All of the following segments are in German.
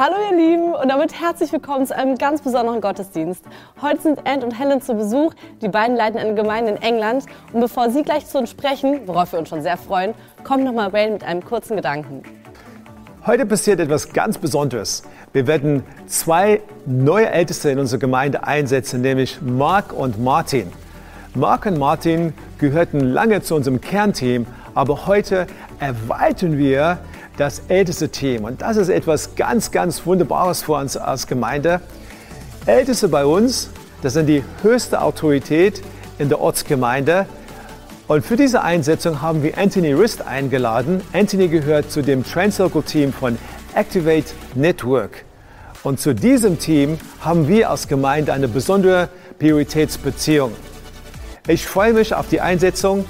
Hallo ihr Lieben und damit herzlich willkommen zu einem ganz besonderen Gottesdienst. Heute sind Ant und Helen zu Besuch. Die beiden leiten eine Gemeinde in England. Und bevor sie gleich zu uns sprechen, worauf wir uns schon sehr freuen, kommt nochmal Wayne mit einem kurzen Gedanken. Heute passiert etwas ganz Besonderes. Wir werden zwei neue Älteste in unserer Gemeinde einsetzen, nämlich Mark und Martin. Mark und Martin gehörten lange zu unserem Kernteam, aber heute erweitern wir das älteste Team. Und das ist etwas ganz, ganz Wunderbares für uns als Gemeinde. Älteste bei uns, das sind die höchste Autorität in der Ortsgemeinde. Und für diese Einsetzung haben wir Anthony Rist eingeladen. Anthony gehört zu dem Translocal Team von Activate Network. Und zu diesem Team haben wir als Gemeinde eine besondere Prioritätsbeziehung. Ich freue mich auf die Einsetzung.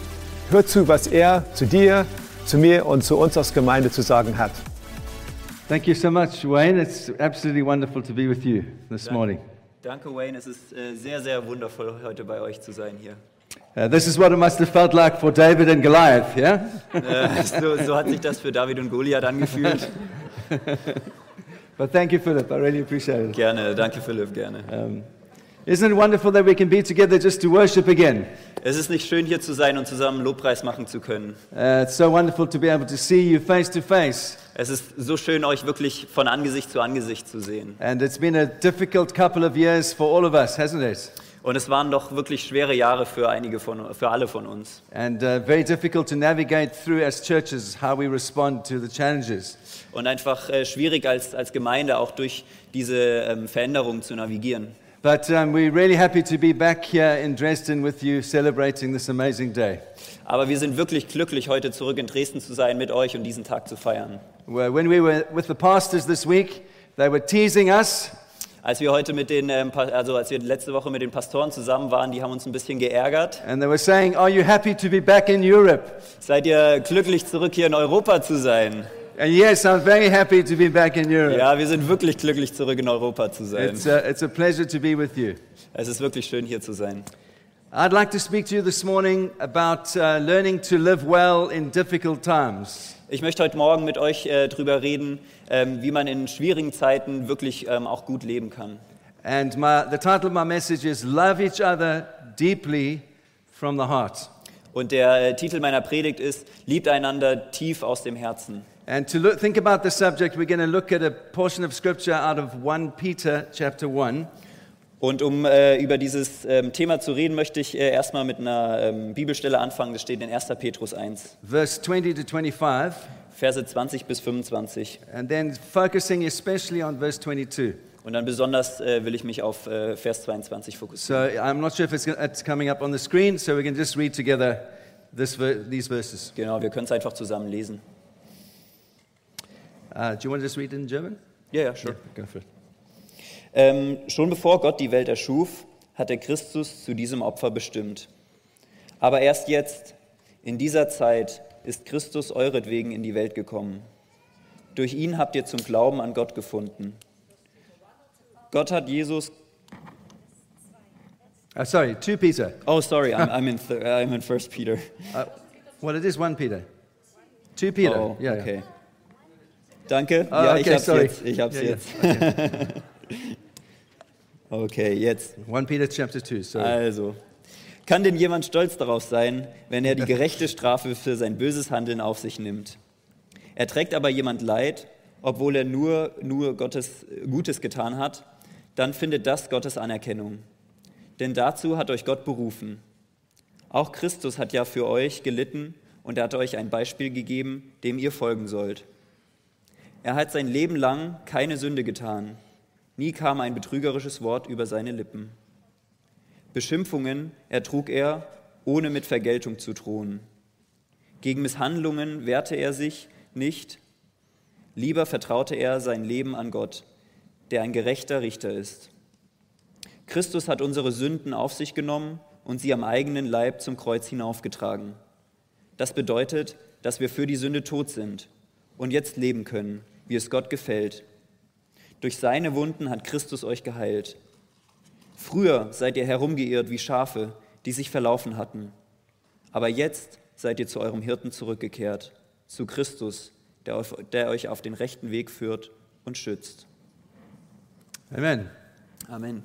Hör zu, was er zu dir, zu mir und zu uns als Gemeinde zu sagen hat. Thank you so much, Wayne. It's absolutely wonderful to be with you this morning. Danke, Wayne. Es ist äh, sehr, sehr wundervoll, heute bei euch zu sein hier. Uh, this is what it must have felt like for David and Goliath, yeah? Äh, so, so hat sich das für David und Goliath angefühlt. But thank you, Philip. I really appreciate it. Gerne, danke Philipp, gerne. Um, isn't it wonderful that we can be together just to worship again? Es ist nicht schön, hier zu sein und zusammen Lobpreis machen zu können. Uh, it's so wonderful to be able to see you face to face. Es ist so schön, euch wirklich von Angesicht zu Angesicht zu sehen. And it's been a difficult couple of years for all of us, hasn't it? Und es waren doch wirklich schwere Jahre für einige von, für alle von uns. And uh, very difficult to navigate through as churches how we respond to the challenges. Und einfach äh, schwierig als, als Gemeinde auch durch diese ähm, Veränderungen zu navigieren. But um, we're really happy to be back here in Dresden with you celebrating this amazing day. Aber wir sind wirklich glücklich, heute zurück in Dresden zu sein, mit euch und diesen Tag zu feiern. Well, When we were with the pastors this week, they were teasing us Als wir heute mit den, ähm, also als wir letzte Woche mit den Pastoren zusammen waren, die haben uns ein bisschen geärgert. and they were saying, Are you happy to be back in Europe? Seid ihr glücklich, zurück hier in Europa zu sein? And yes, I'm very happy to be back in Europe. Ja, wir sind wirklich glücklich, zurück in Europa zu sein. It's, a, it's a pleasure to be with you. Es ist wirklich schön, hier zu sein. I'd like to speak to you this morning about uh, learning to live well in difficult times. Ich möchte heute Morgen mit euch äh, drüber reden, ähm, wie man in schwierigen Zeiten wirklich ähm, auch gut leben kann. And my, the title of my message is Love Each Other Deeply from the Heart. Und der äh, Titel meiner Predigt ist, liebt einander tief aus dem Herzen. And to look, think about the subject, we're going to look at a portion of scripture out of 1 Peter chapter 1. Und um äh, über dieses ähm, Thema zu reden, möchte ich äh, erstmal mit einer ähm, Bibelstelle anfangen. Das steht in 1. Petrus 1, verse 20 to 25, Verse 20 bis 25. and then focusing especially on verse 22. Und dann besonders äh, will ich mich auf äh, Vers 22 So fokussieren. I'm not sure if it's, it's coming up on the screen, so we can just read together this, these verses. Genau, wir können es einfach zusammen lesen. Uh, do you want to just read it in German? Ja, ja, sure. Go for it. Ähm, schon bevor Gott die Welt erschuf, hat er Christus zu diesem Opfer bestimmt. Aber erst jetzt, in dieser Zeit, ist Christus euretwegen in die Welt gekommen. Durch ihn habt ihr zum Glauben an Gott gefunden. Gott hat Jesus. Uh, sorry, 2 Peter. Oh, sorry, I'm, I'm, in, I'm in First Peter. Uh, well, it is 1 Peter. 2 Peter. Oh, yeah, yeah. Okay. Danke. Ah, ja, ich okay, hab's sorry. jetzt. Ich hab's Yeah, yeah. jetzt. okay, jetzt. 1 Peter chapter 2. Sorry. Also, kann denn jemand stolz darauf sein, wenn er die gerechte Strafe für sein böses Handeln auf sich nimmt? Erträgt aber jemand Leid, obwohl er nur, nur Gottes Gutes getan hat, dann findet das Gottes Anerkennung. Denn dazu hat euch Gott berufen. Auch Christus hat ja für euch gelitten und er hat euch ein Beispiel gegeben, dem ihr folgen sollt. Er hat sein Leben lang keine Sünde getan. Nie kam ein betrügerisches Wort über seine Lippen. Beschimpfungen ertrug er, ohne mit Vergeltung zu drohen. Gegen Misshandlungen wehrte er sich nicht, lieber vertraute er sein Leben an Gott, der ein gerechter Richter ist. Christus hat unsere Sünden auf sich genommen und sie am eigenen Leib zum Kreuz hinaufgetragen. Das bedeutet, dass wir für die Sünde tot sind und jetzt leben können, wie es Gott gefällt. Durch seine Wunden hat Christus euch geheilt. Früher seid ihr herumgeirrt wie Schafe, die sich verlaufen hatten. Aber jetzt seid ihr zu eurem Hirten zurückgekehrt, zu Christus, der, auf, der euch auf den rechten Weg führt und schützt. Amen. Amen.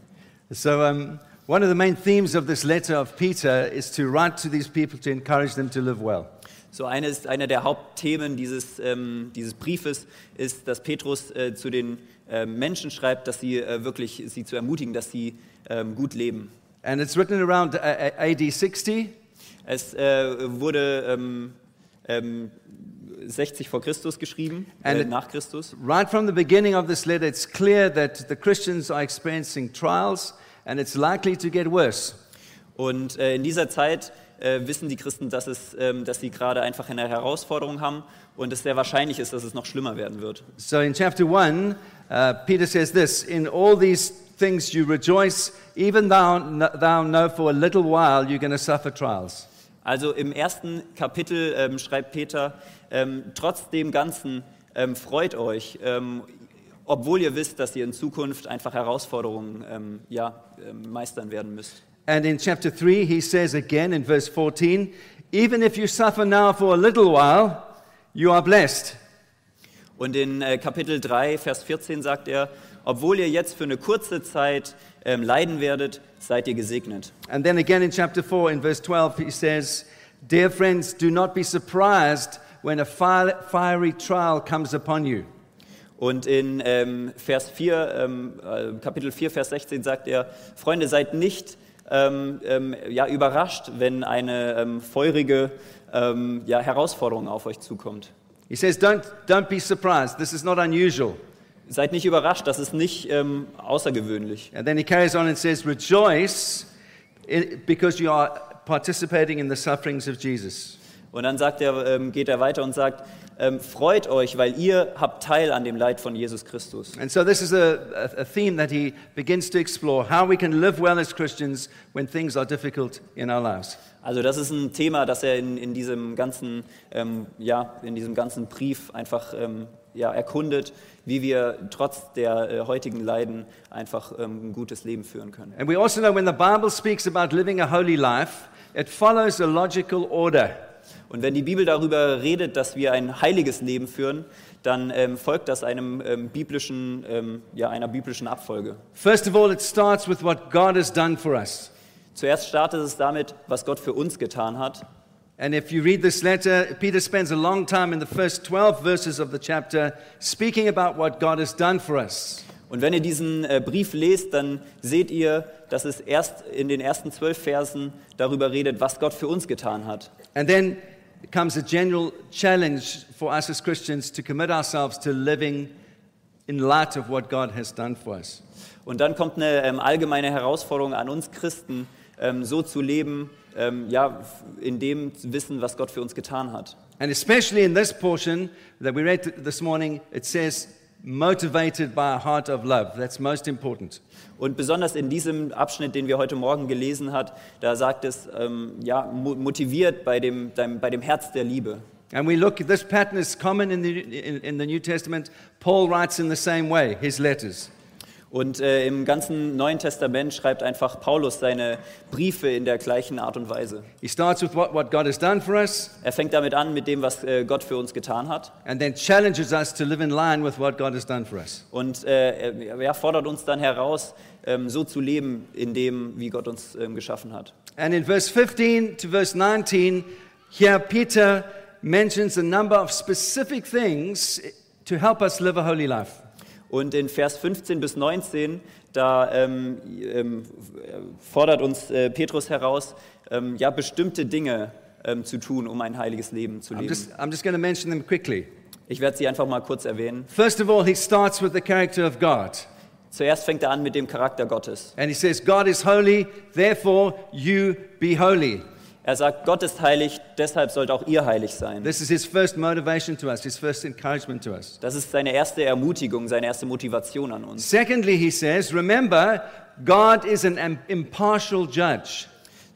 So, um, one of the main themes of this letter of Peter is to write to these people to encourage them to live well. So eines, einer der Hauptthemen dieses, ähm, dieses Briefes ist, dass Petrus äh, zu den äh, Menschen schreibt, dass sie äh, wirklich sie zu ermutigen, dass sie ähm, gut leben. And it's written around uh, AD 60. Es äh, wurde ähm, ähm, 60 vor Christus geschrieben, äh, And- nach Christus. Right from the beginning of this letter, it's clear that the Christians are experiencing trials and it's likely to get worse. Und äh, in dieser Zeit äh, wissen die Christen, dass, es, ähm, dass sie gerade einfach eine Herausforderung haben und es sehr wahrscheinlich ist, dass es noch schlimmer werden wird. So in chapter 1, uh, Peter says this In all these things you rejoice, even thou, thou know for a little while you're going to suffer trials. Also im ersten Kapitel ähm, schreibt Peter, ähm, trotz dem Ganzen ähm, freut euch, ähm, obwohl ihr wisst, dass ihr in Zukunft einfach Herausforderungen ähm, ja, ähm, meistern werden müsst. And in chapter 3, he says again in verse 14, Even if you suffer now for a little while, you are blessed. Und in äh, Kapitel 3, Vers 14 sagt er, obwohl ihr jetzt für eine kurze Zeit ähm, leiden werdet, seid ihr gesegnet. And then again in chapter 4, in verse 12, he says, Dear friends, do not be surprised when a fi- fiery trial comes upon you. Und in ähm, Vers 4, ähm, äh, Kapitel 4, Vers 16 sagt er, Freunde, seid nicht ähm, ähm, ja, überrascht, wenn eine ähm, feurige ähm, ja, Herausforderung auf euch zukommt. He says, don't, don't be surprised. This is not unusual. Seid nicht überrascht, das ist nicht ähm, außergewöhnlich. And then he carries on and says, Rejoice because you are participating in the sufferings of Jesus. Und dann sagt er, ähm, geht er weiter und sagt, ähm, freut euch, weil ihr habt Teil an dem Leid von Jesus Christus. And so this is a, a, theme that he begins to explore how we can live well as Christians when things are difficult in our lives. Also das ist ein Thema, das er in, in, diesem, ganzen, ähm, ja, in diesem ganzen Brief einfach ähm, ja, erkundet, wie wir trotz der äh, heutigen Leiden einfach ähm, ein gutes Leben führen können. And we also know when the Bible speaks about living a holy life, it follows a logical order. Und wenn die Bibel darüber redet, dass wir ein heiliges Leben führen, dann ähm, folgt das einem ähm, biblischen, ähm, ja, einer biblischen Abfolge. First of all, it starts with what God has done for us. Zuerst startet es damit, was Gott für uns getan hat. And if you read this letter, Peter spends a long time in the first 12 verses of the chapter speaking about what God has done for us. Und wenn ihr diesen äh, Brief lest, dann seht ihr, dass es erst in den ersten zwölf Versen darüber redet, was Gott für uns getan hat. And then comes a general challenge for us as Christians to commit ourselves to living in light of what God has done for us. Und dann kommt eine ähm, allgemeine Herausforderung an uns Christen, ähm, so zu leben, ähm, ja, in dem Wissen, was Gott für uns getan hat. And especially in this portion that we read this morning, it says, motivated by a heart of love. That's most important. Und besonders in diesem Abschnitt, den wir heute Morgen gelesen hat, da sagt es, ähm, ja, motiviert bei dem, dem, bei dem Herz der Liebe. And we look, this pattern is common in the, in, in the New Testament. Paul writes in the same way, his letters. Und äh, im ganzen Neuen Testament schreibt einfach Paulus seine Briefe in der gleichen Art und Weise. He starts with what, what God has done for us Er fängt damit an, mit dem, was äh, Gott für uns getan hat. and then challenges us to live in line with what God has done for us. Und äh, er er fordert uns dann heraus, ähm, so zu leben, in dem, wie Gott uns ähm, geschaffen hat. And in verse 15 to verse 19, here Peter mentions a number of specific things to help us live a holy life. Und in Vers 15 bis 19, da ähm, ähm, fordert uns äh, Petrus heraus, ähm, ja, bestimmte Dinge ähm, zu tun, um ein heiliges Leben zu I'm leben. just, I'm just going to mention them quickly. Ich werde sie einfach mal kurz erwähnen. First of all, he starts with the character of God. Zuerst fängt er an mit dem Charakter Gottes. And he says, God is holy, therefore you be holy. Er sagt, Gott ist heilig, deshalb sollt auch ihr heilig sein. This is his first motivation to us, his first encouragement to us. Das ist seine erste Ermutigung, seine erste Motivation an uns. Secondly, he says, remember, God is an im- impartial judge.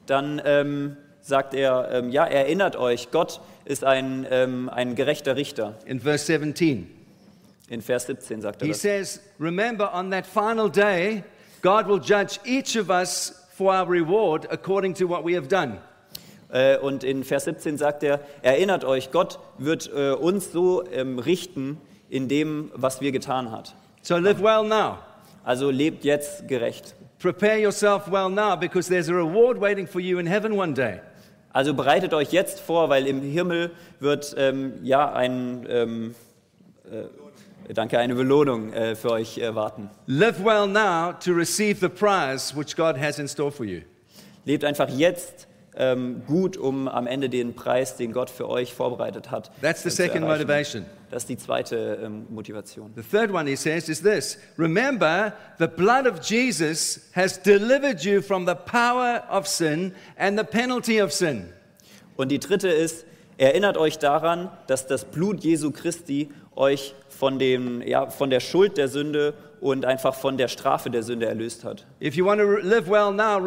Dann ähm, sagt er, ähm, ja, erinnert euch, Gott ist ein, ähm, ein gerechter Richter. In verse 17, In Vers 17 sagt er he das. says, remember, on that final day, God will judge each of us for our reward according to what we have done. Äh, Und in Vers 17 sagt er, erinnert euch, Gott wird äh, uns so ähm, richten in dem, was wir getan hat. So live well now. Also lebt jetzt gerecht. Prepare yourself well now because there's a reward waiting for you in heaven one day. Also bereitet euch jetzt vor, weil im Himmel wird ähm, ja ein, ähm, äh, danke, eine Belohnung äh, für euch äh, warten. Live well now to receive the prize which God has in store for you. Lebt einfach jetzt ähm, gut, um am Ende den Preis, den Gott für euch vorbereitet hat. That's the second motivation. Das ist die zweite ähm, Motivation. The third one he says is this Remember, the blood of Jesus has delivered you from the power of sin and the penalty of sin. Und die dritte ist, erinnert euch daran, dass das Blut Jesu Christi euch von, dem, ja, von der Schuld der Sünde und einfach von der Strafe der Sünde erlöst hat. Well now.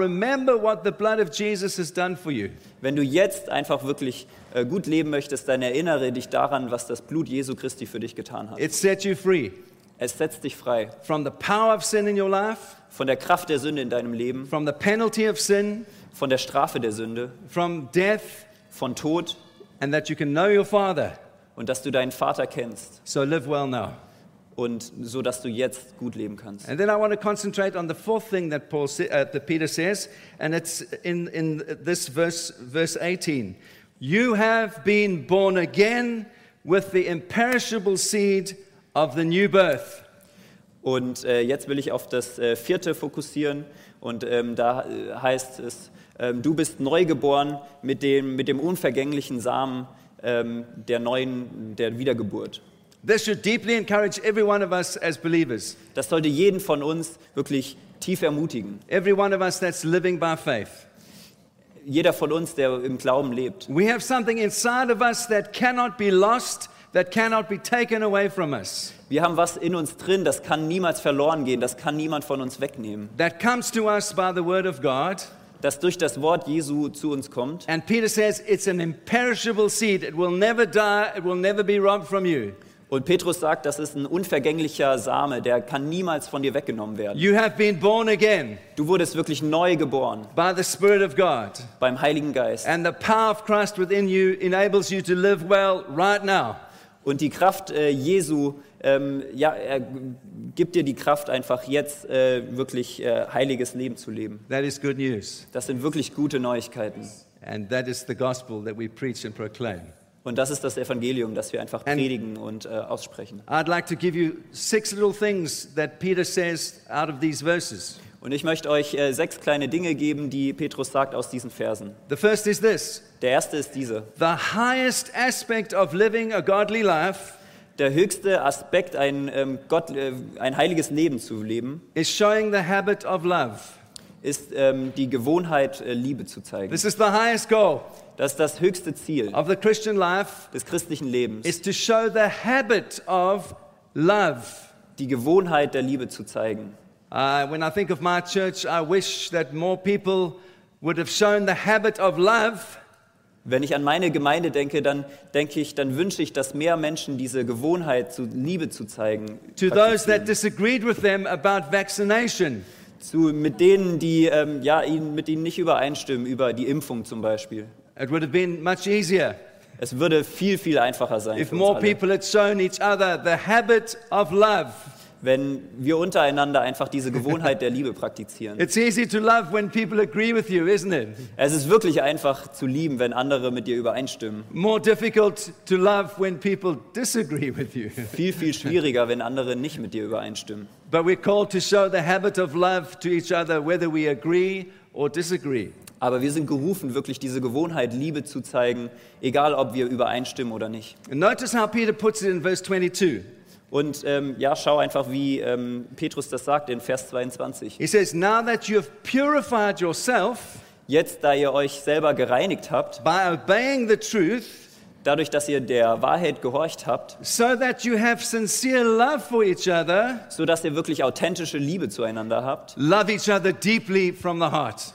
Wenn du jetzt einfach wirklich äh, gut leben möchtest, dann erinnere dich daran, was das Blut Jesu Christi für dich getan hat. It set you free Es setzt dich frei from the power of sin in your life, von der Kraft der Sünde in deinem Leben, from the penalty of sin, von der Strafe der Sünde, from death, von Tod and that you can know your Father. Und dass du deinen Vater kennst So live well now. und so, dass du jetzt gut leben kannst. And then I want to concentrate on the fourth thing that Paul uh, that Peter says, and it's in, in this verse, verse 18. You have been born again with the imperishable seed of the new birth. Und äh, jetzt will ich auf das äh, vierte fokussieren und ähm, da äh, heißt es, ähm, du bist neugeboren mit dem, mit dem unvergänglichen Samen ähm, der neuen, der Wiedergeburt. This should deeply encourage every one of us as believers, Das sollte jeden von uns wirklich tief ermutigen. every one of us that's living by faith. Jeder von uns, der im Glauben lebt. We have something inside of us that cannot be lost, that cannot be taken away from us, Wir haben was in uns drin, das kann niemals verloren gehen, das kann niemand von uns wegnehmen. that comes to us by the word of God. Das durch das Wort Jesu zu uns kommt. And Peter says it's an imperishable seed. It will never die, it will never be robbed from you. Und Petrus sagt, das ist ein unvergänglicher Same, der kann niemals von dir weggenommen werden. You have been born again Du wurdest wirklich neu geboren by the Spirit of God. beim Heiligen Geist. And the power of Christ within you enables you to live well right now. Und die Kraft äh, Jesu, ähm, ja, er gibt dir die Kraft, einfach jetzt äh, wirklich äh, heiliges Leben zu leben. That is good news. Das sind wirklich gute Neuigkeiten. And that is the gospel that we preach and proclaim. Und das ist das Evangelium, das wir einfach And- predigen und äh, aussprechen. I'd like to give you six little things that Peter says out of these verses. Und ich möchte euch äh, sechs kleine Dinge geben, die Petrus sagt aus diesen Versen. The first is this Der erste ist diese. the highest aspect of living a godly life Der höchste Aspekt, ein, ähm, Gott, äh, ein heiliges Leben zu leben, is showing the habit of love. ist ähm, die Gewohnheit, äh, Liebe zu zeigen. This is the highest goal Das ist das höchste Ziel of the Christian life des christlichen Lebens, is to show the habit of love. die Gewohnheit der Liebe zu zeigen. Uh, when I think of my church, I wish that more people would have shown the habit of love Wenn ich an meine Gemeinde denke, dann denke ich, dann wünsche ich, dass mehr Menschen diese Gewohnheit zu Liebe zu zeigen, to those that disagreed with them about vaccination. zu, mit denen, die ähm, ja, ihnen, mit ihnen nicht übereinstimmen, über die Impfung zum Beispiel. It would have been much easier Es würde viel, viel einfacher sein, if more people had shown each other the habit of love. Wenn wir untereinander einfach diese Gewohnheit der Liebe praktizieren. It's easy to love when people agree with you, isn't it? Es ist wirklich einfach zu lieben, wenn andere mit dir übereinstimmen. More difficult to love when people disagree with you. Viel, viel schwieriger, wenn andere nicht mit dir übereinstimmen. But we're called to show the habit of love to each other, whether we agree or disagree. Aber wir sind gerufen, wirklich diese Gewohnheit Liebe zu zeigen, egal ob wir übereinstimmen oder nicht. And notice how Peter puts it in verse 22. Und ähm, ja, schau einfach, wie ähm, Petrus das sagt in Vers 22. He says, Now that you have purified yourself Jetzt, da ihr euch selber gereinigt habt, by obeying the truth, dadurch, dass ihr der Wahrheit gehorcht habt, so that you have sincere love for each other, so dass ihr wirklich authentische Liebe zueinander habt, love each other deeply from the heart.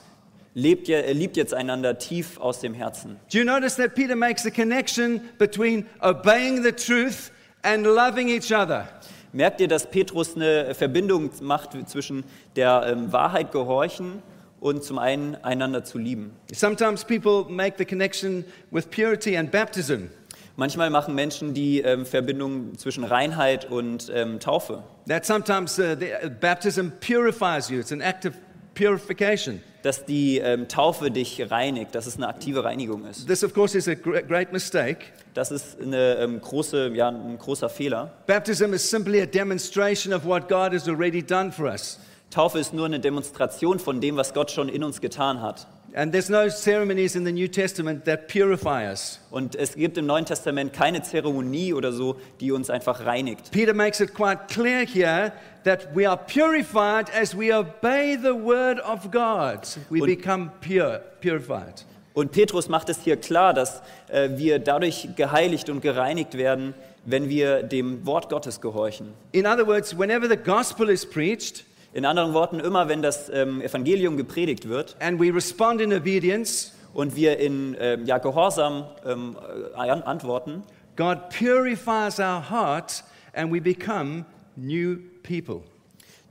lebt ihr, äh, liebt jetzt einander tief aus dem Herzen. Do you notice that Peter makes a connection between obeying the truth and loving each other? Merkt ihr, dass Petrus eine Verbindung macht zwischen der ähm, Wahrheit gehorchen und zum einen einander zu lieben? Sometimes people make the connection with purity and baptism. Manchmal machen Menschen die ähm, Verbindung zwischen Reinheit und ähm, Taufe. That sometimes uh, the, uh, baptism purifies you, it's an act of purification. Dass die ähm, Taufe dich reinigt, dass es eine aktive Reinigung ist. This, of course, is a gr- great mistake. Das ist eine, ähm, große, ja, ein großer Fehler. Baptism is simply a demonstration of what God has already done for us. Taufe ist nur eine Demonstration von dem, was Gott schon in uns getan hat. And there's no ceremonies in the New Testament that purify us. Und es gibt im Neuen Testament keine Zeremonie oder so, die uns einfach reinigt. Peter makes it quite clear here that we are purified as we obey the word of God. We Und- become pure, purified. Und Petrus macht es hier klar, dass äh, wir dadurch geheiligt und gereinigt werden, wenn wir dem Wort Gottes gehorchen. In other words, whenever the gospel is preached In anderen Worten, immer wenn das ähm, Evangelium gepredigt wird and we respond in obedience, und wir in ähm, ja, Gehorsam ähm, äh, an antworten, God purifies our heart and we become new people.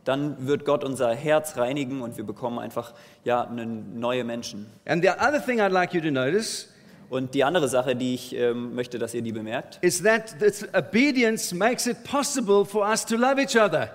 dann wird Gott unser Herz reinigen und wir bekommen einfach ja, neue Menschen. And the other thing I'd like you to notice Und die andere Sache, die ich ähm, möchte, dass ihr die bemerkt, is that this obedience makes it possible for us to love each other.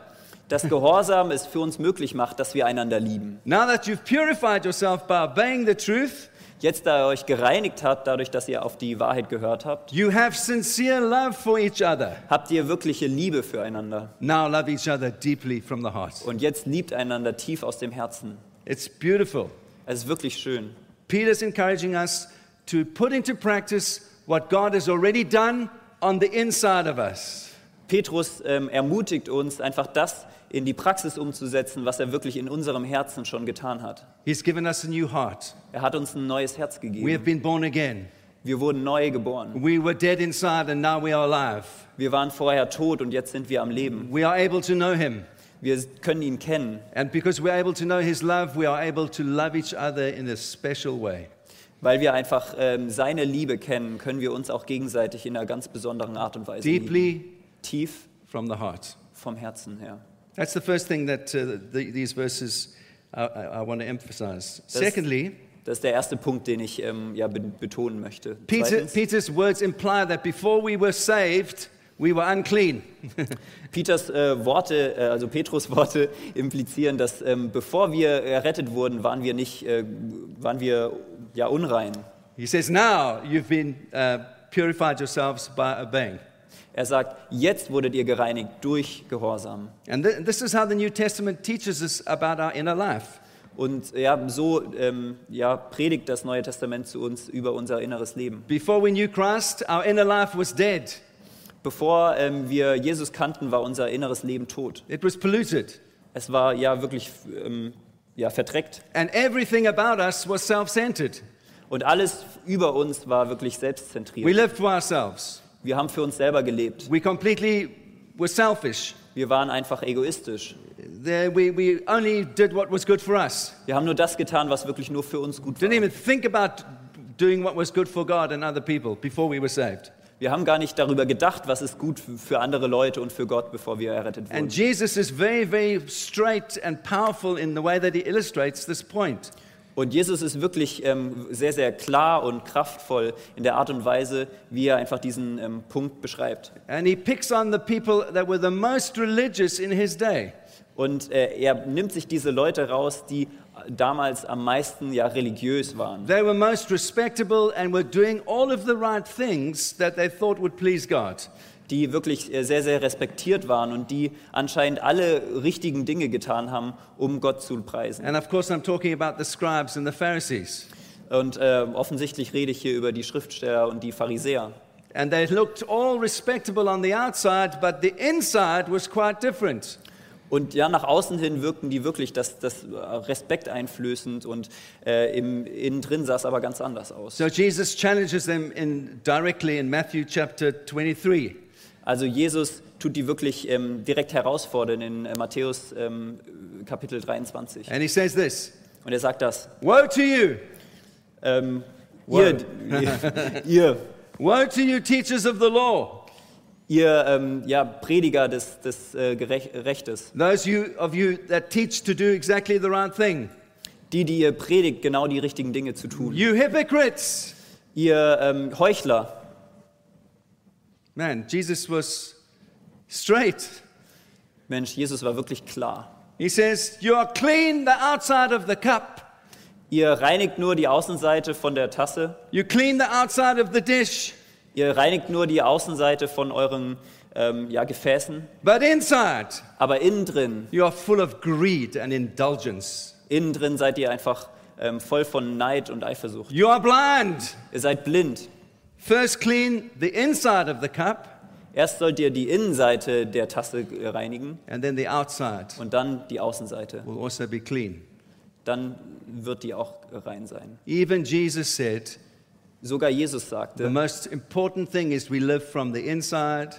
Dass Gehorsam es für uns möglich macht, dass wir einander lieben. Now that you've purified yourself by obeying the truth, Jetzt, da ihr euch gereinigt habt, dadurch, dass ihr auf die Wahrheit gehört habt, you have sincere love for each other. habt ihr wirkliche Liebe füreinander. Now love each other deeply from the heart. Und jetzt liebt einander tief aus dem Herzen. It's beautiful. Es ist wirklich schön. Peter's encouraging us to put into practice what God has already done on the inside of us. Petrus ähm, ermutigt uns, einfach das in die Praxis umzusetzen, was er wirklich in unserem Herzen schon getan hat. He's given us a new heart. Er hat uns ein neues Herz We have gegeben. been born again. Wir wurden neu geboren. We were dead inside and now we are alive. Wir waren vorher tot und jetzt sind wir am Leben. We are able to know Him. Wir können ihn kennen. And because we're able to know His love, we are able to love each other in a special way. Weil wir einfach ähm, seine Liebe kennen, können wir uns auch gegenseitig in einer ganz besonderen Art und Weise lieben. Deeply Tief from the heart. vom Herzen her. That's the first thing that uh, the, these verses uh, I, I want to emphasize. Secondly, Das ist der erste Punkt, den ich ähm, ja, betonen möchte. Peter, Peter's words imply that before we were saved, we were unclean. Peters äh, Worte, äh, also Petrus Worte implizieren, dass ähm, bevor wir errettet wurden, waren wir nicht, äh, waren wir ja unrein. he says, Now you've been uh, purified yourselves by obeying. Er sagt, jetzt wurdet ihr gereinigt durch Gehorsam. And th- this is how the New Testament teaches us about our inner life. Und ja, so ähm, ja, predigt das Neue Testament zu uns über unser inneres Leben. Before we knew Christ, our inner life was dead, Bevor ähm, wir Jesus kannten, war unser inneres Leben tot. it was polluted. Es war ja wirklich ähm, ja, verdreckt. And everything about us was self centered. Und alles über uns war wirklich We selbstzentriert. lived for ourselves. Wir haben für uns selber gelebt. We completely were selfish. Wir waren einfach egoistisch. We, we only did what was good for us. Wir haben nur das getan, was wirklich nur für uns gut Didn't war. even think about doing what was good for God and other people before we were saved. Wir haben gar nicht darüber gedacht, was ist gut für andere Leute und für Gott, bevor wir errettet wurden. And Jesus is very, very straight and powerful in the way that he illustrates this point. Und Jesus ist wirklich ähm, sehr, sehr klar und kraftvoll in der Art und Weise, wie er einfach diesen ähm, Punkt beschreibt. And he picks on the people that were the most religious in his day. Und äh, er nimmt sich diese Leute raus, die damals am meisten ja religiös waren. They were most respectable and were doing all of the right things that they thought would please God. Die wirklich äh, sehr, sehr respektiert waren und die anscheinend alle richtigen Dinge getan haben, um Gott zu preisen. And of course, I'm talking about the scribes and the Pharisees. Und äh, offensichtlich rede ich hier über die Schriftsteller und die Pharisäer. And they looked all respectable on the outside, but the inside was quite different. Und ja, nach außen hin wirkten die wirklich das, das äh, Respekt einflößend und äh, im, innen drin sah es aber ganz anders aus. So Jesus challenges them in, directly in Matthew chapter 23. Also Jesus tut die wirklich ähm, direkt herausfordern in äh, Matthäus ähm, Kapitel 23. And he says this Und er sagt das. Woe to you! Ähm, ihr, ihr, Woe to you, teachers of the law! ihr ähm, ja, Prediger des, des äh, Rechtes, Those you, of you that teach to do exactly the right thing. die, die ihr predigt, genau die richtigen Dinge zu tun. You hypocrites! Ihr ähm, Heuchler, Man, Jesus was straight. Mensch, Jesus war wirklich klar. He says, You are clean the outside of the cup, Ihr reinigt nur die Außenseite von der Tasse, you clean the outside of the dish, ihr reinigt nur die Außenseite von euren ähm, ja, Gefäßen, but inside, aber innen drin, you are full of greed and indulgence. innen drin seid ihr einfach ähm, voll von Neid und Eifersucht. You are blind. Ihr seid blind. First, clean the inside of the cup, Erst sollt ihr die Innenseite der Tasse äh, reinigen and then the outside und dann die Außenseite. will also be clean. Dann wird die auch rein sein. Even Jesus said, Sogar Jesus The sagte, most important thing is we live from the inside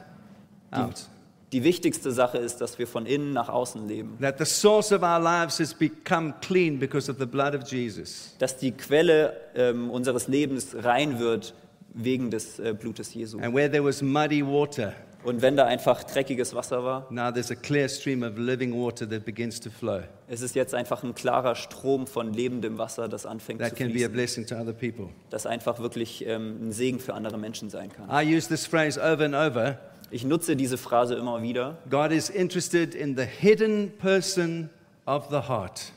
out. die wichtigste Sache ist, dass wir von innen nach außen leben. That the source of our lives has become clean because of the blood of Jesus. Dass die Quelle ähm, unseres Lebens rein wird wegen des äh, Blutes Jesu. And where there was muddy water, Und wenn da einfach dreckiges Wasser war, now there's a clear stream of living water that begins to flow. es ist jetzt einfach ein klarer Strom von lebendem Wasser, das anfängt That zu can be a fließen, blessing to other people. das einfach wirklich ähm, ein Segen für andere Menschen sein kann. I use this phrase over and over. Ich nutze diese Phrase immer wieder. God is interested in the hidden person of the heart.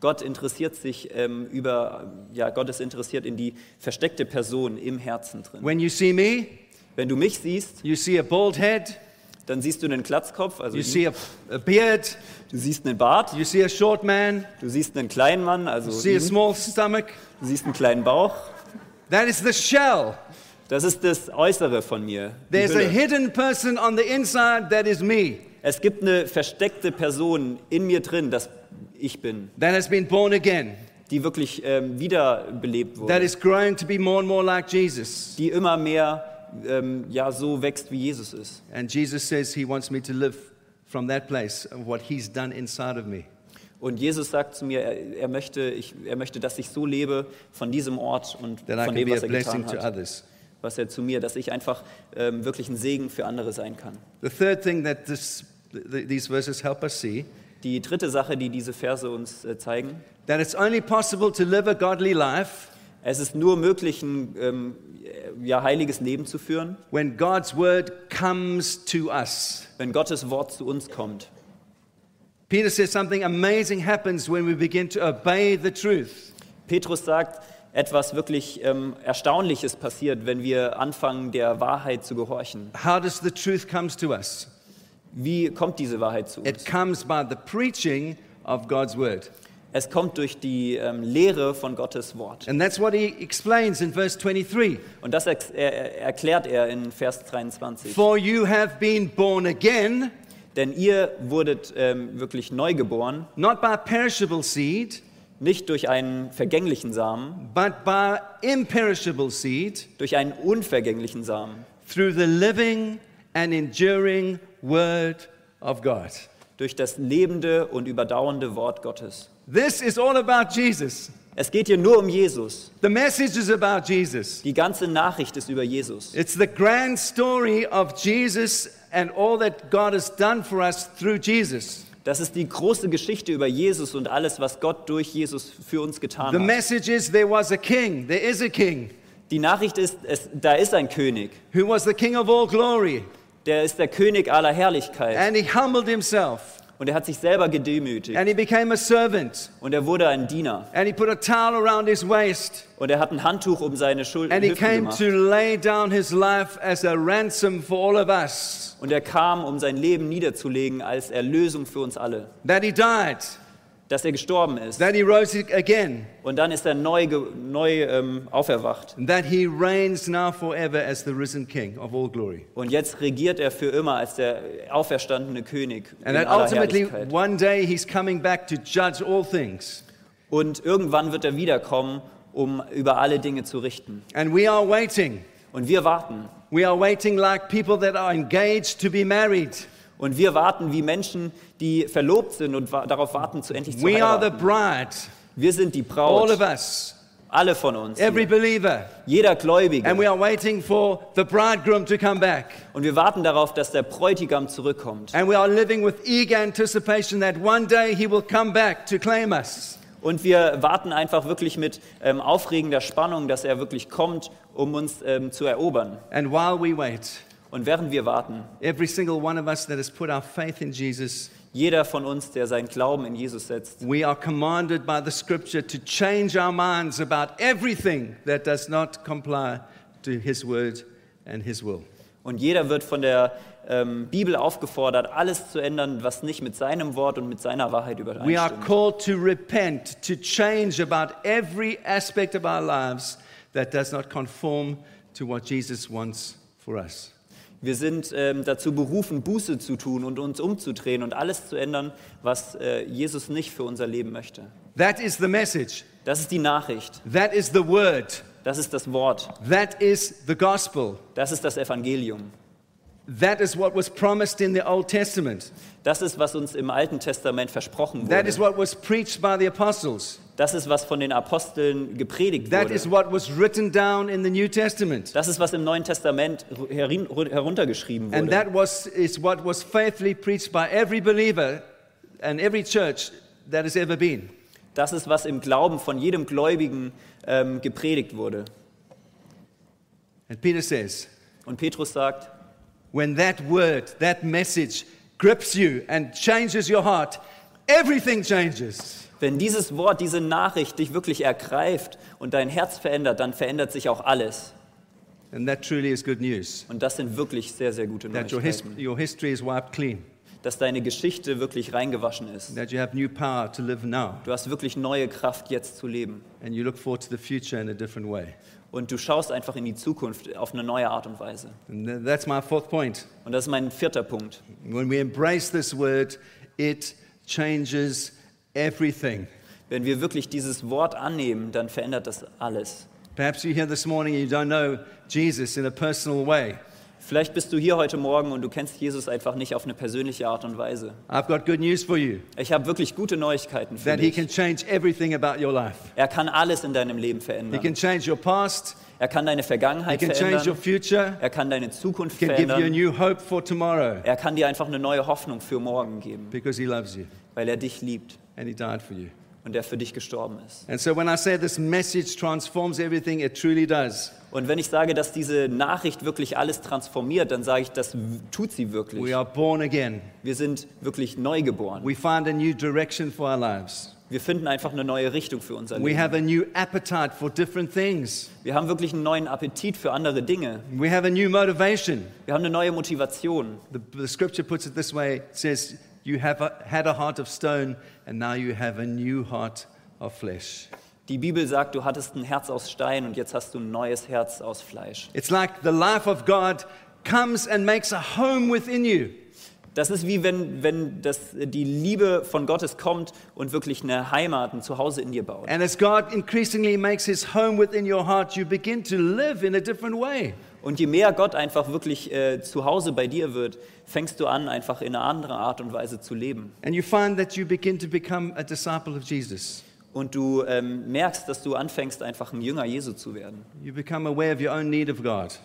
Gott interessiert sich ähm, über, ja, Gott ist interessiert in die versteckte Person im Herzen drin. When you see me, Wenn du mich siehst, you see a bald head, dann siehst du einen Glatzkopf, also you ihn. see a, a beard, du siehst einen Bart, you see a short man, du siehst einen kleinen Mann, also you see a ihn. small stomach. du siehst einen kleinen Bauch. That is the shell. Das ist das Äußere von mir. There's a hidden person on the inside that is me, Es gibt eine versteckte Person in mir drin, das ich bin, that has been born again, die wirklich ähm, wiederbelebt that wurde, is growing to be more and more like Jesus. die immer mehr ähm, ja, so wächst, wie Jesus ist. And Jesus says he wants me to live from that place of what he's done inside of me. Und Jesus sagt zu mir, er, er, möchte, ich, er möchte, dass ich so lebe von diesem Ort und That I von can dem, be a was er blessing getan to hat, others. Was er zu mir, dass ich einfach ähm, wirklich ein Segen für andere sein kann. The third thing that this, th- these verses help us see Die dritte Sache, die diese Verse uns äh, zeigen, that it's only possible to live a godly life es ist nur möglich, ein ähm, ja, heiliges Leben zu führen, when God's word comes to us. wenn Gottes Wort zu uns kommt. Peter says something amazing happens when we begin to obey the truth. Petrus sagt, etwas wirklich ähm, Erstaunliches passiert, wenn wir anfangen, der Wahrheit zu gehorchen. How does the truth comes to us? Wie kommt diese Wahrheit zu It uns? comes by the preaching of God's word. Es kommt durch die ähm, Lehre von Gottes Wort. And that's what he explains in verse 23. Und das er, er- erklärt er in Vers 23. For you have been born again, Denn ihr wurdet ähm, wirklich neu geboren, not by perishable seed, nicht durch einen vergänglichen Samen, but by imperishable seed, durch einen unvergänglichen Samen, through the living and enduring word of God. durch das lebende und überdauernde Wort Gottes. This is all about Jesus. Es geht hier nur um Jesus. The message is about Jesus. Die ganze Nachricht ist über Jesus. It's the grand story of Jesus and all that God has done for us through Jesus. Das ist die große Geschichte über Jesus und alles, was Gott durch Jesus für uns getan The hat. message is there was a king, there is a king, Die Nachricht ist, es, da ist ein König. who was the king of all glory, Der ist der König aller Herrlichkeit. and he humbled himself, Und er hat sich selber gedemütigt. and he became a servant, Und er wurde ein Diener. and he put a towel around his waist, Und er hat ein Handtuch um seine Schulter and he Hüften came gemacht. to lay down his life as a ransom for all of us, Und er kam, um sein Leben niederzulegen als Erlösung für uns alle. that he died, Dass er gestorben ist. that he rose again, Und dann ist er neu, neu ähm, auferwacht. and that he reigns now forever as the risen king of all glory. Und jetzt regiert er für immer als der auferstandene König in And that aller ultimately, Herrlichkeit. one day, he's coming back to judge all things. Und irgendwann wird er wiederkommen, um über alle Dinge zu richten. And we are waiting. Und wir warten. We are waiting like people that are engaged to be married. Und wir warten wie Menschen, die verlobt sind und wa darauf warten, zu endlich zu We are the heiraten. bride, Wir sind die all of Braut, us, alle von uns, every hier. believer. jeder Gläubige. And we are waiting for the bridegroom to come back. Und wir warten darauf, dass der Bräutigam zurückkommt. And we are living with eager anticipation that one day he will come back to claim us. Und wir warten einfach wirklich mit ähm, aufregender Spannung, dass er wirklich kommt, um uns ähm, zu erobern. And while we wait, Und während wir warten, every single one of us that has put our faith in Jesus, jeder von uns, der seinen Glauben in Jesus setzt, we are commanded by the scripture to change our minds about everything that does not comply to his word and his will. und jeder wird von der ähm, Bibel aufgefordert, alles zu ändern, was nicht mit seinem Wort und mit seiner Wahrheit We are übereinstimmt. called to repent, to change about every aspect of our lives that does not conform to what Jesus wants for us. Wir sind ähm, dazu berufen, Buße zu tun und uns umzudrehen und alles zu ändern, was äh, Jesus nicht für unser Leben möchte. That is the message. Das ist die Nachricht, That is the word. das ist das Wort, That is the gospel. das ist das Evangelium. That is what was promised in the Old Testament. Das ist, was uns im Alten Testament versprochen That is wurde. what was preached by the apostles. Das ist, was von den Aposteln gepredigt That is wurde. what was written down in the New Testament. Das ist, was im Neuen Testament herin- heruntergeschrieben And wurde. that was, is what was faithfully preached by every believer and every church that has ever been. Das ist, was im Glauben von jedem Gläubigen ähm, gepredigt wurde. And Peter says, Und Petrus sagt, when that word, that message grips you and changes your heart, everything changes. Wenn dieses Wort, diese Nachricht dich wirklich ergreift und dein Herz verändert, dann verändert sich auch alles. And that truly is good news. Und das sind wirklich sehr, sehr gute That your, his- Neuigkeiten. your history is wiped clean. Dass deine Geschichte wirklich reingewaschen ist. That you have new power to live now. Du hast wirklich neue Kraft, jetzt zu leben. And you look forward to the future in a different way. Und du schaust einfach in die Zukunft auf eine neue Art und Weise. And th- that's my fourth point. Und das ist mein vierter Punkt. When we embrace this word, it changes everything. Wenn wir wirklich dieses Wort annehmen, dann verändert das alles. Perhaps you're here this morning and you don't know Jesus in a personal way. Vielleicht bist du hier heute Morgen und du kennst Jesus einfach nicht auf eine persönliche Art und Weise. I've got good news for you Ich habe wirklich gute Neuigkeiten für that He dich. can change everything about your life. Er kann alles in deinem Leben He verändern. can change your past, Er kann deine He Vergangenheit can change your verändern. future, Er kann deine Zukunft He can give you a verändern. new hope for tomorrow Er kann dir einfach eine neue Hoffnung für morgen geben, because He loves you weil er dich liebt and He died for you. und er für dich gestorben ist. And so when I say this message transforms everything, it truly does. Und wenn ich sage, dass diese Nachricht wirklich alles transformiert, dann sage ich, das tut sie We wirklich. are born again. Wir sind wirklich neu geboren. We find a new direction for our lives. Wir finden einfach eine neue Richtung für unser We Leben. have a new appetite for different things. Wir haben wirklich einen neuen Appetit für andere Dinge. We have a new motivation. Wir haben eine neue Motivation. The, the scripture puts it this way it says, You have a, had a heart of stone, and now you have a new heart of flesh. Die Bibel sagt, du hattest ein Herz aus Stein und jetzt hast du ein neues Herz aus Fleisch. It's like the life of God comes and makes a home within you. Das ist wie wenn, wenn das, die Liebe von Gottes kommt und wirklich eine Heimat, ein Zuhause in dir baut. And as God increasingly makes his home within your heart, you begin to live in a different way. Und je mehr Gott einfach wirklich äh, Zuhause bei dir wird, fängst du an, einfach in einer anderen Art und Weise zu leben. And you find that you begin to become a disciple of Jesus. Und du ähm, merkst, dass du anfängst, einfach ein Jünger Jesu zu werden. You become aware of your own need of God.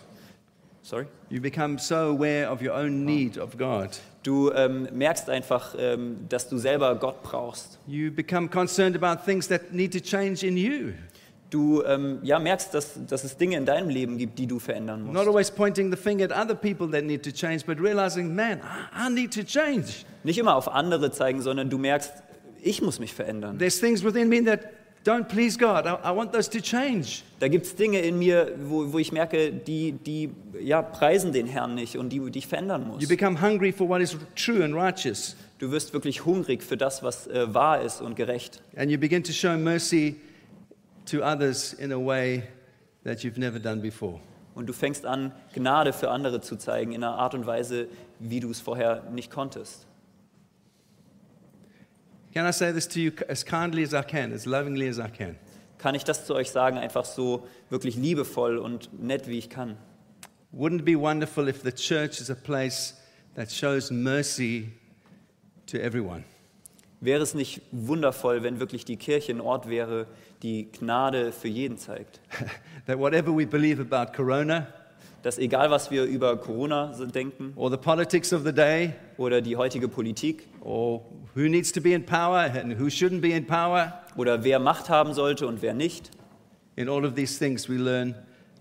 Sorry? You become so aware of your own need of God. Du ähm, merkst einfach, ähm, dass du selber Gott brauchst. You become concerned about things that need to change in you. Du ähm, ja, merkst, dass, dass es Dinge in deinem Leben gibt, die du verändern Not musst. always pointing the finger at other people that need to change, but realizing, man, I, need to change. Nicht immer auf andere zeigen, sondern du merkst, ich muss mich verändern. There's things within me that don't please God. I, I want those to change. Da gibt es Dinge in mir, wo, wo ich merke, die, die ja, preisen den Herrn nicht und die, die ich verändern You muss. become hungry for what is true and righteous, Du wirst wirklich hungrig für das, was äh, wahr ist und gerecht. and you begin to show mercy to others in a way that you've never done before. Und du fängst an, Gnade für andere zu zeigen in einer Art und Weise, wie du es vorher nicht konntest. Can I say this to you as kindly as I can, as lovingly as I can? Kann ich das zu euch sagen, einfach so wirklich liebevoll und nett, wie ich kann? Wouldn't it be wonderful if the church is a place that shows mercy to everyone? Wäre es nicht wundervoll, wenn wirklich die Kirche ein Ort wäre, die Gnade für jeden zeigt? that whatever we believe about Corona Dass egal, was wir über Corona denken or the politics of the day oder die heutige Politik or who needs to be in power and who shouldn't be in power, oder wer Macht haben sollte und wer nicht, in all of these things we learn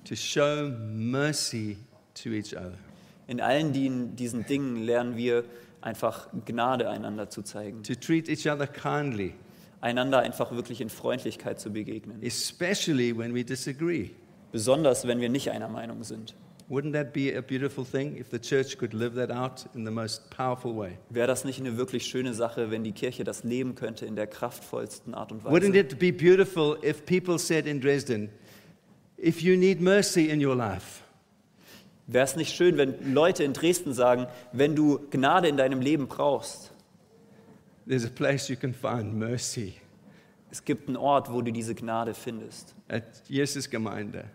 to show mercy to each other. In allen die- diesen Dingen lernen wir einfach Gnade einander zu zeigen, to treat each other kindly, einander einfach wirklich in Freundlichkeit zu begegnen, especially when we disagree. besonders wenn wir nicht einer Meinung sind. Wouldn't that be a beautiful thing if the church could live that out in the most powerful way? Wäre das nicht eine wirklich schöne Sache, wenn die Kirche das leben könnte in der kraftvollsten Art und Wouldn't Weise? it be beautiful if people said in Dresden, if you need mercy in your life, Wäre es nicht schön, wenn Leute in Dresden sagen, wenn du Gnade in deinem Leben brauchst, there's a place you can find mercy es gibt einen Ort, wo du diese Gnade findest. at Jesus Gemeinde.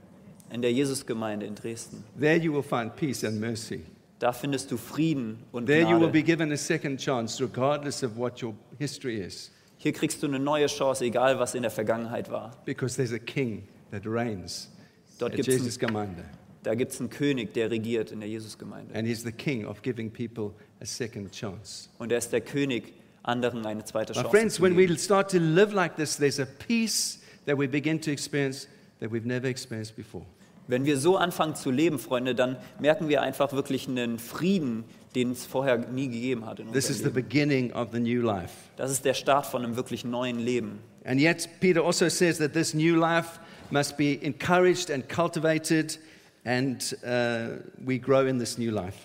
In der Jesusgemeinde in Dresden. There you will find peace and mercy. Da findest du Frieden und There you will be Gnade. given a second chance, regardless of what your history is, Hier kriegst du eine neue Chance, egal was in der Vergangenheit war. because there's a king that reigns Dort at Jesus Gemeinde. Da gibt es einen König, der regiert in der Jesusgemeinde. And he's the king of giving people a second chance. Und er ist der König, anderen eine zweite My Chance friends, zu when we geben. start to live like this, there's a peace that we begin to experience that we've never experienced before. Wenn wir so anfangen zu leben, Freunde, dann merken wir einfach wirklich einen Frieden, den es vorher nie gegeben hat in This is the Leben. beginning of the new life. Das ist der Start von einem wirklich neuen Leben. And yet, Peter also says that this new life must be encouraged and cultivated, and uh, we grow in this new life.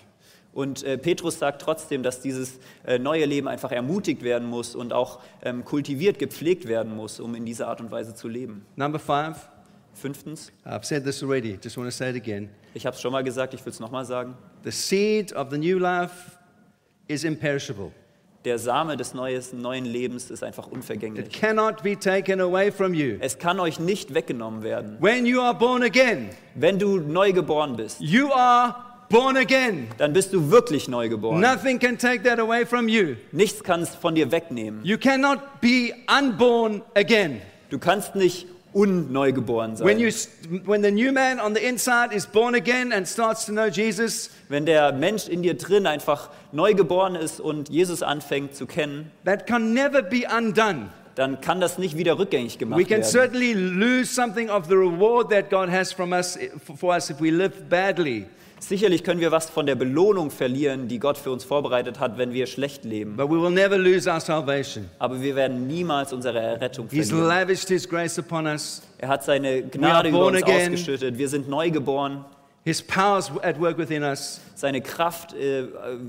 Und äh, Petrus sagt trotzdem, dass dieses äh, neue Leben einfach ermutigt werden muss und auch ähm, kultiviert, gepflegt werden muss, um in dieser Art und Weise zu leben. Number five, Fünftens, I've said this already, just want to say it again. ich habe es schon mal gesagt, ich will es nochmal sagen, The seed of the new life is imperishable. Der Same des neues, neuen Lebens ist einfach It unvergänglich. cannot be taken away from you. Es kann euch nicht weggenommen werden. When you are born again, Wenn du neu geboren bist, you are born again. dann bist du wirklich neu geboren. Nothing can take that away from you. Nichts kann es von dir wegnehmen. You cannot be unborn again. Du kannst nicht unneu geboren When, you, sein. when the new man on the inside is born again and starts to know Jesus, Wenn der Mensch in dir drin einfach neu geboren ist und Jesus anfängt zu kennen, that can never be undone. dann kann das nicht wieder rückgängig We gemacht can werden. certainly lose something of the reward that God has from us, for us if we live badly, Sicherlich können wir was von der Belohnung verlieren, die Gott für uns vorbereitet hat, wenn wir schlecht leben. but we will never lose our salvation. Aber wir werden niemals unsere Errettung verlieren. Er hat seine Gnade über uns again. ausgeschüttet. Wir sind neu geboren. His power's at work within us, Seine Kraft äh,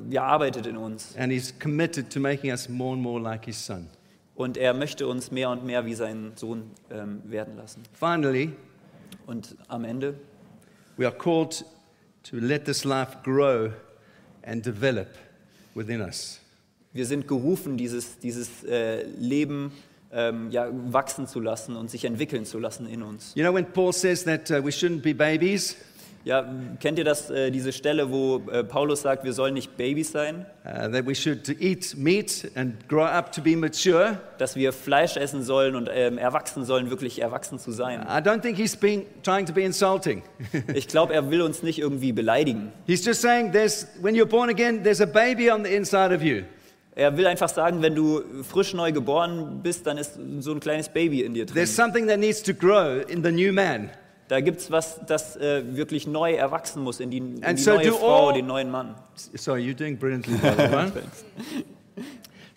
ja, arbeitet in uns. and He's committed to making us more and more like His Son. Und er möchte uns mehr und mehr wie seinen Sohn ähm, werden lassen. Finally, Und am Ende, we are called to let this life grow and develop within us. wir sind gerufen, dieses, dieses äh, Leben ähm, ja, wachsen zu lassen und sich entwickeln zu lassen in uns. You know, when Paul says that uh, we shouldn't be babies, Ja, kennt ihr das, äh, diese Stelle, wo äh, Paulus sagt, wir sollen nicht Babys sein, uh, that we should eat meat and grow up to be mature, dass wir Fleisch essen sollen und ähm, erwachsen sollen, wirklich erwachsen zu sein. I don't think he's being, trying to be insulting. Ich glaube, er will uns nicht irgendwie beleidigen. he's just saying there's, when you're born again, there's a baby on the inside of you. Er will einfach sagen, wenn du frisch neu geboren bist, dann ist so ein kleines Baby in dir drin. There's something that needs to grow in the new man. Da gibt es was, das äh, wirklich neu erwachsen muss in die, in die so neue do Frau, all- den neuen Mann. Sorry, you're doing brilliantly, by the way.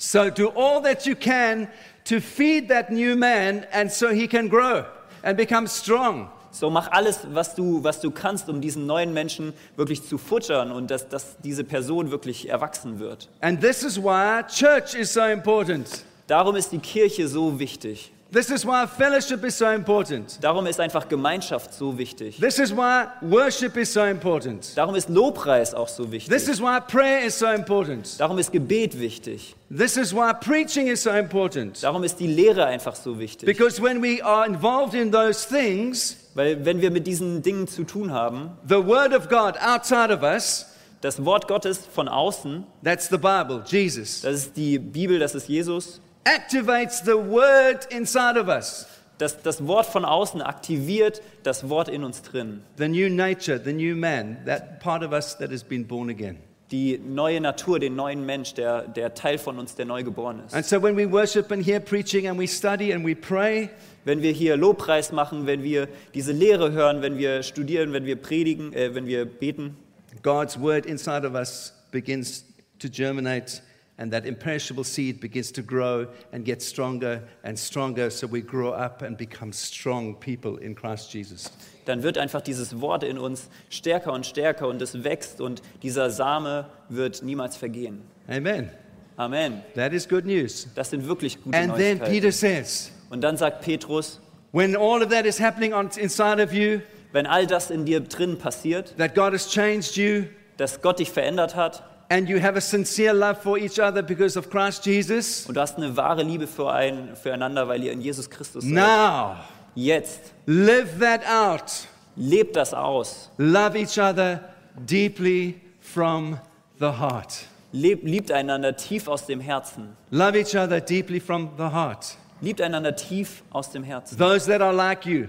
So do all that you can to feed that new man and so he can grow and become strong. So mach alles, was du, was du kannst, um diesen neuen Menschen wirklich zu futtern und dass, dass diese Person wirklich erwachsen wird. And this is why church is so important. Darum ist die Kirche so wichtig. This is why fellowship is so important. Darum ist einfach Gemeinschaft so wichtig. This is why worship is so important. Darum ist Lobpreis auch so wichtig. This is why prayer is so important. Darum ist Gebet wichtig. This is why preaching is so important. Darum ist die Lehre einfach so wichtig. Because when we are involved in those things, Weil wenn wir mit diesen Dingen zu tun haben, the Word of God outside of us, das Wort Gottes von außen, that's the Bible, Jesus, das ist die Bibel, das ist Jesus, activates the Word inside of us. das, das Wort von außen aktiviert das Wort in uns drin. The new nature, the new man, that part of us that has been born again. Die neue Natur, den neuen Mensch, der, der Teil von uns, der neu geboren ist. And so when we worship and hear preaching and we study and we pray, Wenn wir hier Lobpreis machen, wenn wir diese Lehre hören, wenn wir studieren, wenn wir predigen, äh, wenn wir beten, God's word inside of us begins to germinate, and that imperishable seed begins to grow and get stronger and stronger, so we grow up and become strong people in Christ Jesus. Dann wird einfach dieses Wort in uns stärker und stärker und es wächst und dieser Same wird niemals vergehen. Amen. Amen. That is good news. Das sind wirklich gute And then Neuigkeiten. Peter says, Und dann sagt Petrus, when all of that is happening on, inside of you, wenn all das in dir drin passiert, that God has changed you, dass Gott dich verändert hat and you have a sincere love for each other because of Christ Jesus, und du hast eine wahre Liebe für ein, füreinander, weil ihr in Jesus Christus seid. now Jetzt live that out. lebt das aus. Love each other deeply from the heart. Lebt, liebt einander tief aus dem Herzen. Love each other deeply from the heart. Liebt einander tief aus dem Herzen. Those that are like you,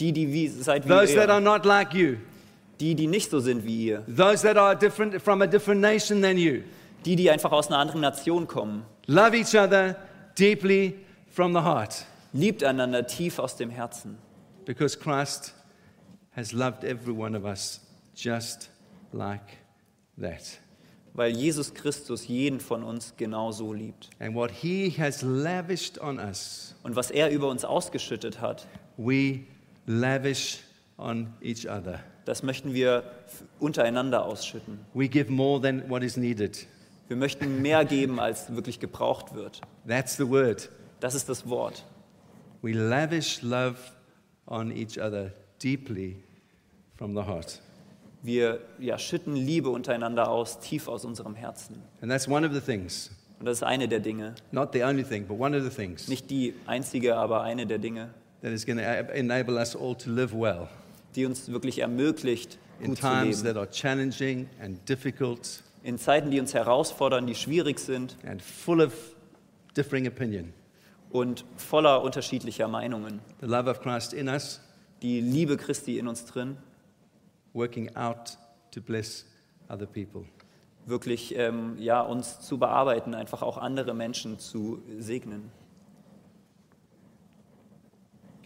Die, die wie, seid wie those that are ihr. not like you, Die, die nicht so sind wie ihr. those that are different from a different nation than you. Die, die einfach aus einer anderen Nation kommen. Love each other deeply from the heart Liebt einander tief aus dem Herzen. because Christ has loved every one of us just like that. Weil Jesus Christus jeden von uns genauso liebt. And what he has lavished on us, Und was er über uns ausgeschüttet hat, we lavish on each other. Das möchten wir untereinander ausschütten. We give more than what is needed. Wir möchten mehr geben, als wirklich gebraucht wird. That's the word. Das ist das Wort. We lavish love on each other deeply from the heart. Wir ja, schütten Liebe untereinander aus, tief aus unserem Herzen. And that's one of the things, Und das ist eine der Dinge. not the only thing, but one of the things Nicht die einzige, aber eine der Dinge, that is going to enable us all to live well die uns wirklich ermöglicht, in gut zu times leben. that are challenging and difficult In Zeiten, die uns herausfordern, die schwierig sind and full of differing opinion. und voller unterschiedlicher Meinungen. The love of Christ in us, Die Liebe Christi in uns drin, working out to bless other people. wirklich ähm, ja, uns zu bearbeiten, einfach auch andere Menschen zu segnen.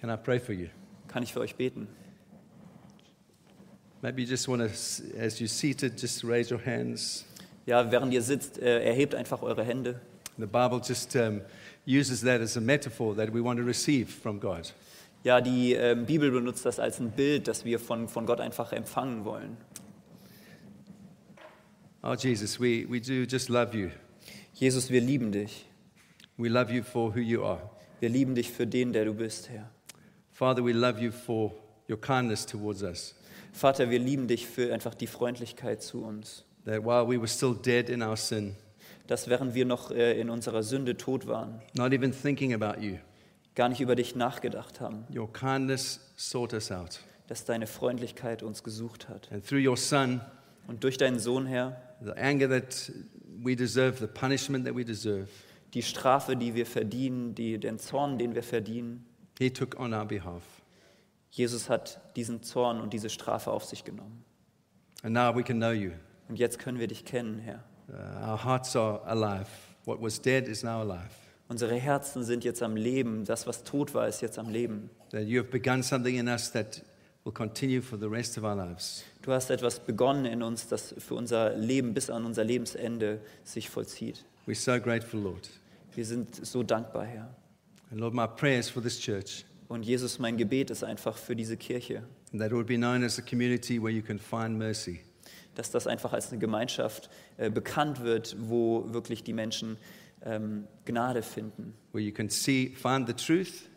Can I pray for you? Kann ich für euch beten? Maybe you just want to, as you're seated, just raise your hands. Ja, während ihr sitzt, äh, erhebt einfach eure Hände. The Bible just um, uses that as a metaphor that we want to receive from God. Ja, die ähm, Bibel benutzt das als ein Bild, das wir von, von Gott einfach empfangen wollen. Oh, Jesus, we, we do just love you. Jesus, wir lieben dich. We love you for who you are. Wir lieben dich für den, der du bist, Herr. Father, we love you for your kindness towards us. Vater, wir lieben dich für einfach die Freundlichkeit zu uns. That while we were still dead in our sin, Dass während wir noch äh, in unserer Sünde tot waren, not even thinking about you, gar nicht über dich nachgedacht haben, your kindness sought us out. dass deine Freundlichkeit uns gesucht hat. And through your Son, Und durch deinen Sohn, Herr, the anger that we deserve, the punishment that we deserve, die Strafe, die wir verdienen, die, den Zorn, den wir verdienen, He took on our behalf. Jesus hat diesen Zorn und diese Strafe auf sich genommen. And now we can know you. Und jetzt können wir dich kennen, Herr. Our hearts are alive. What was dead is now alive. Unsere Herzen sind jetzt am Leben. Das, was tot war, ist jetzt am Leben. That you have begun something in us that will continue for the rest of our lives. Du hast etwas begonnen in uns, das für unser Leben bis an unser Lebensende sich vollzieht. We're so grateful, Lord. Wir sind so dankbar, Herr. And Lord, my prayers for this church, Und Jesus, mein Gebet ist einfach für diese Kirche, that it would be known as a community where you can find mercy, dass das einfach als eine Gemeinschaft äh, bekannt wird, wo wirklich die Menschen ähm, Gnade finden, where you can see, find the truth,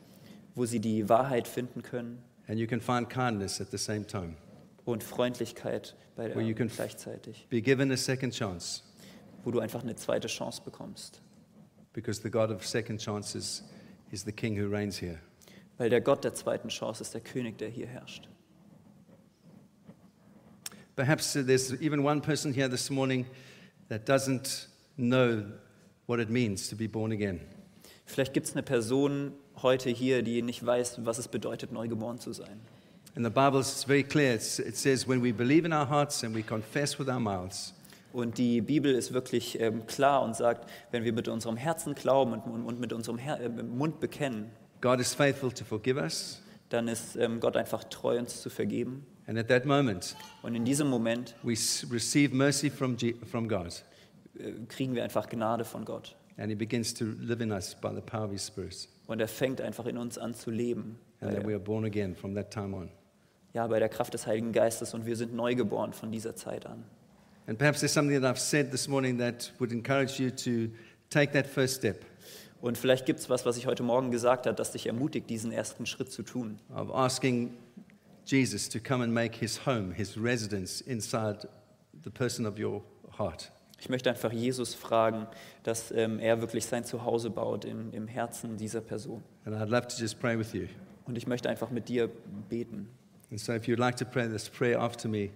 wo sie die Wahrheit finden können. And you can find kindness at the same time. und Freundlichkeit bei Where you der, can- gleichzeitig, Be given a second chance, wo du einfach eine zweite Chance bekommst. because the God of second chances is the King who reigns here. Weil der Gott der zweiten Chance ist der König, der hier herrscht. Perhaps there's even one person here this morning that doesn't know what it means to be born again. Vielleicht gibt es eine Person heute hier, die nicht weiß, was es bedeutet, neugeboren zu sein. And the Bible is very clear. It's, it says, when we believe in our hearts and we confess with our mouths, Und die Bibel ist wirklich ähm, klar und sagt, wenn wir mit unserem Herzen glauben und, und, und mit unserem Her äh, Mund bekennen, God is faithful to forgive us dann ist ähm, Gott einfach treu, uns zu vergeben And at that moment, Und in diesem Moment we s- receive mercy from, Je- from God. äh, kriegen wir einfach Gnade von Gott. And He begins to live in us by the power of His Spirit. Und er fängt einfach in uns an zu leben. And Bei, we are born again from that time on. ja, bei der Kraft des Heiligen Geistes und wir sind neugeboren von dieser Zeit an. And perhaps there's something that I've said this morning that would encourage you to take that first step Und vielleicht gibt es was, was ich heute Morgen gesagt habe, das dich ermutigt, diesen ersten Schritt zu tun. of asking Jesus to come and make His home, His residence inside the person of your heart. Ich möchte einfach Jesus fragen, dass ähm, er wirklich sein Zuhause baut in, im Herzen dieser Person. And I'd love to just pray with you. Und ich möchte einfach mit dir beten. And so if you'd like to pray this prayer after me,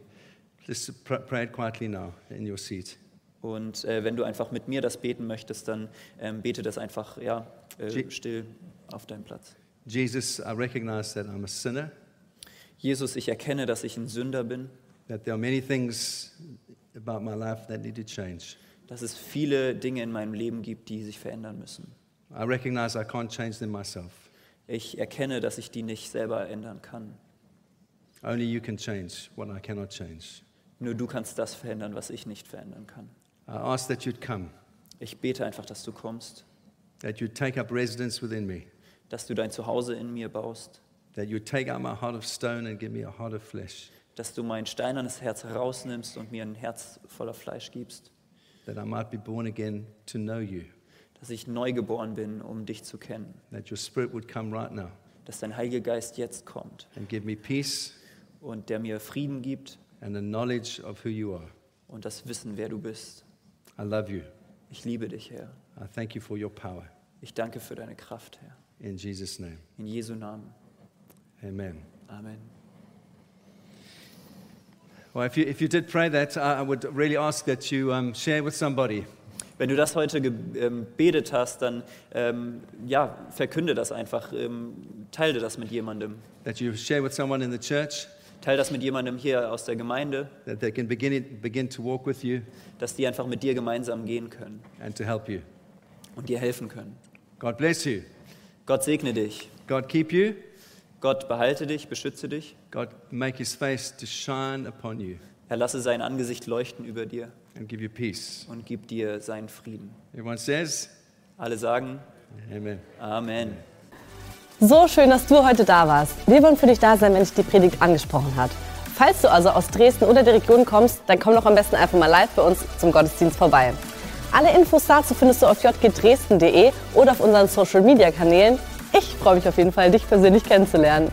just pr- pray it quietly now in your seat. Und äh, wenn du einfach mit mir das beten möchtest, dann ähm, bete das einfach ja, äh, still auf deinem Platz. Jesus, I recognize that I'm a sinner, Jesus, ich erkenne, dass ich ein Sünder bin, that there are many things about my life that need to change. dass es viele Dinge in meinem Leben gibt, die sich verändern müssen. I recognize I can't change them myself. Ich erkenne, dass ich die nicht selber ändern kann. Only you can change what I cannot change. Nur du kannst das verändern, was ich nicht verändern kann. I ask that you'd come, Ich bete einfach, dass du kommst, that you'd take up residence within me, dass du dein Zuhause in mir baust, that you'd take out my heart of stone and give me a heart of flesh, dass du mein steinernes Herz herausnimmst und mir ein Herz voller Fleisch gibst, that I might be born again to know you, dass ich neu geboren bin, um dich zu kennen, that your spirit would come right now. Dass dein Heiliger Geist jetzt kommt. And give me peace und der mir Frieden gibt. and a knowledge of who you are. und das Wissen, wer du bist. I love you. Ich liebe dich, Herr. I thank you for your power. Ich danke für deine Kraft, Herr. In Jesus' name, In Jesu Namen. amen. Amen. Well, if you, if you did pray that, I would really ask that you um, share with somebody. Wenn du das heute gebetet hast, dann ähm, ja, verkünde das einfach, ähm, teile das mit jemandem. That you share with someone in the church, Teile das mit jemandem hier aus der Gemeinde, that they can begin, it, begin to walk with you dass die einfach mit dir gemeinsam gehen können and to help you. und dir helfen können. God bless you. Gott segne dich. God keep you. Gott behalte dich, beschütze dich. God make his face to shine upon you Er lasse sein Angesicht leuchten über dir and give you peace. und gib dir seinen Frieden. Everyone says, Alle sagen Amen. Amen. So schön, dass du heute da warst. Wir wollen für dich da sein, wenn dich die Predigt angesprochen hat. Falls du also aus Dresden oder der Region kommst, dann komm doch am besten einfach mal live bei uns zum Gottesdienst vorbei. Alle Infos dazu findest du auf jgdresden.de oder auf unseren Social Media Kanälen. Ich freue mich auf jeden Fall, dich persönlich kennenzulernen.